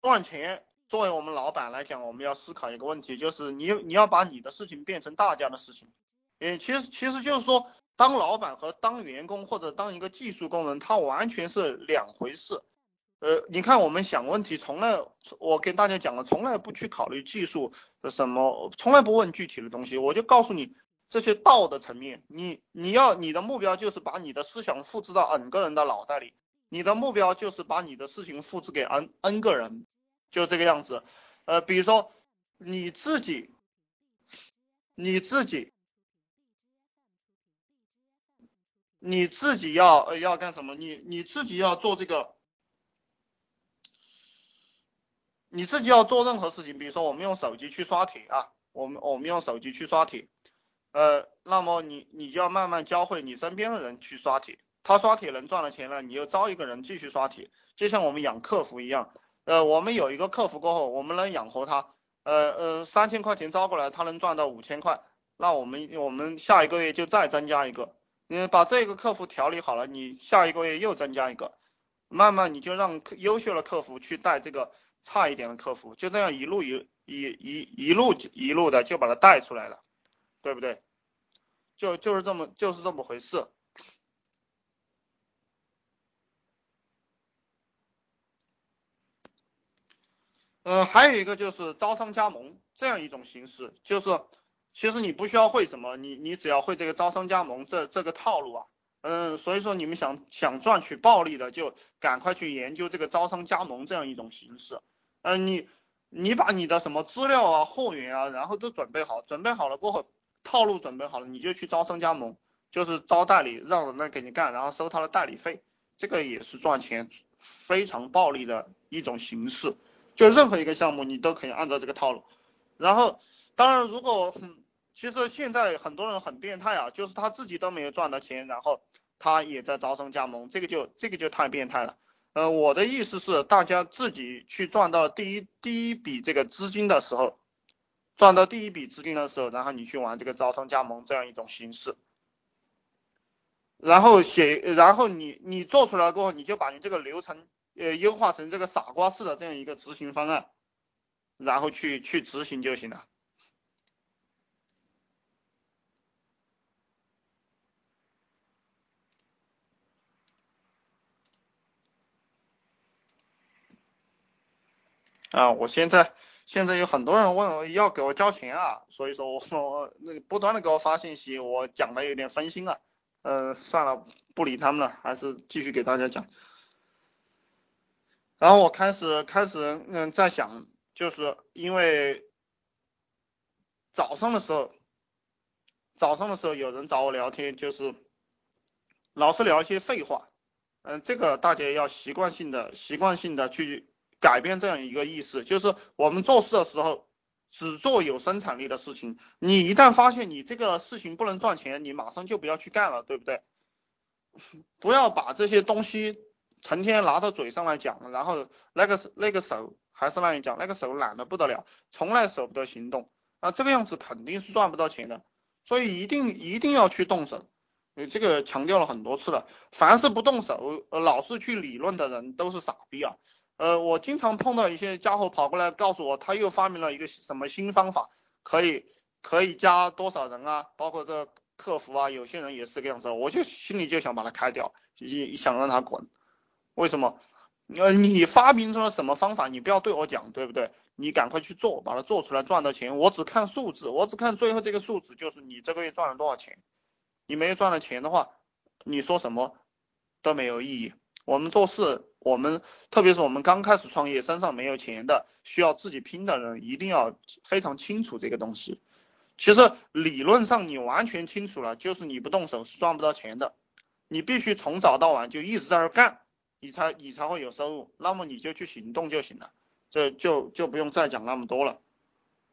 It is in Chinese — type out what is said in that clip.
赚钱，作为我们老板来讲，我们要思考一个问题，就是你你要把你的事情变成大家的事情。嗯，其实其实就是说，当老板和当员工或者当一个技术工人，他完全是两回事。呃，你看我们想问题，从来我跟大家讲了，从来不去考虑技术的什么，从来不问具体的东西，我就告诉你这些道的层面，你你要你的目标就是把你的思想复制到 n 个人的脑袋里，你的目标就是把你的事情复制给 n n 个人，就这个样子。呃，比如说你自己，你自己。你自己要要干什么？你你自己要做这个，你自己要做任何事情，比如说我们用手机去刷题啊，我们我们用手机去刷题，呃，那么你你就要慢慢教会你身边的人去刷题，他刷帖能赚了钱了，你又招一个人继续刷帖，就像我们养客服一样，呃，我们有一个客服过后，我们能养活他，呃呃三千块钱招过来，他能赚到五千块，那我们我们下一个月就再增加一个。你把这个客服调理好了，你下一个月又增加一个，慢慢你就让优秀的客服去带这个差一点的客服，就这样一路一一一一路一路的就把他带出来了，对不对？就就是这么就是这么回事。嗯，还有一个就是招商加盟这样一种形式，就是。其实你不需要会什么，你你只要会这个招商加盟这这个套路啊，嗯，所以说你们想想赚取暴利的，就赶快去研究这个招商加盟这样一种形式，嗯，你你把你的什么资料啊、货源啊，然后都准备好，准备好了过后，套路准备好了，你就去招商加盟，就是招代理，让人来给你干，然后收他的代理费，这个也是赚钱非常暴利的一种形式，就任何一个项目你都可以按照这个套路，然后当然如果。其实现在很多人很变态啊，就是他自己都没有赚到钱，然后他也在招商加盟，这个就这个就太变态了。呃，我的意思是，大家自己去赚到第一第一笔这个资金的时候，赚到第一笔资金的时候，然后你去玩这个招商加盟这样一种形式，然后写，然后你你做出来过后，你就把你这个流程呃优化成这个傻瓜式的这样一个执行方案，然后去去执行就行了。啊，我现在现在有很多人问要给我交钱啊，所以说我说那个不断的给我发信息，我讲的有点分心了，呃，算了，不理他们了，还是继续给大家讲。然后我开始开始嗯在想，就是因为早上的时候，早上的时候有人找我聊天，就是老是聊一些废话，嗯，这个大家要习惯性的习惯性的去。改变这样一个意识，就是我们做事的时候只做有生产力的事情。你一旦发现你这个事情不能赚钱，你马上就不要去干了，对不对？不要把这些东西成天拿到嘴上来讲，然后那个那个手还是那样讲，那个手懒得不得了，从来舍不得行动啊，这个样子肯定是赚不到钱的。所以一定一定要去动手，这个强调了很多次了。凡是不动手，呃老是去理论的人都是傻逼啊。呃，我经常碰到一些家伙跑过来告诉我，他又发明了一个什么新方法，可以可以加多少人啊，包括这客服啊，有些人也是这个样子，我就心里就想把他开掉，想让他滚。为什么？呃，你发明出了什么方法，你不要对我讲，对不对？你赶快去做，把它做出来，赚到钱。我只看数字，我只看最后这个数字，就是你这个月赚了多少钱。你没有赚了钱的话，你说什么都没有意义。我们做事。我们特别是我们刚开始创业，身上没有钱的，需要自己拼的人，一定要非常清楚这个东西。其实理论上你完全清楚了，就是你不动手是赚不到钱的。你必须从早到晚就一直在那干，你才你才会有收入。那么你就去行动就行了，这就就不用再讲那么多了。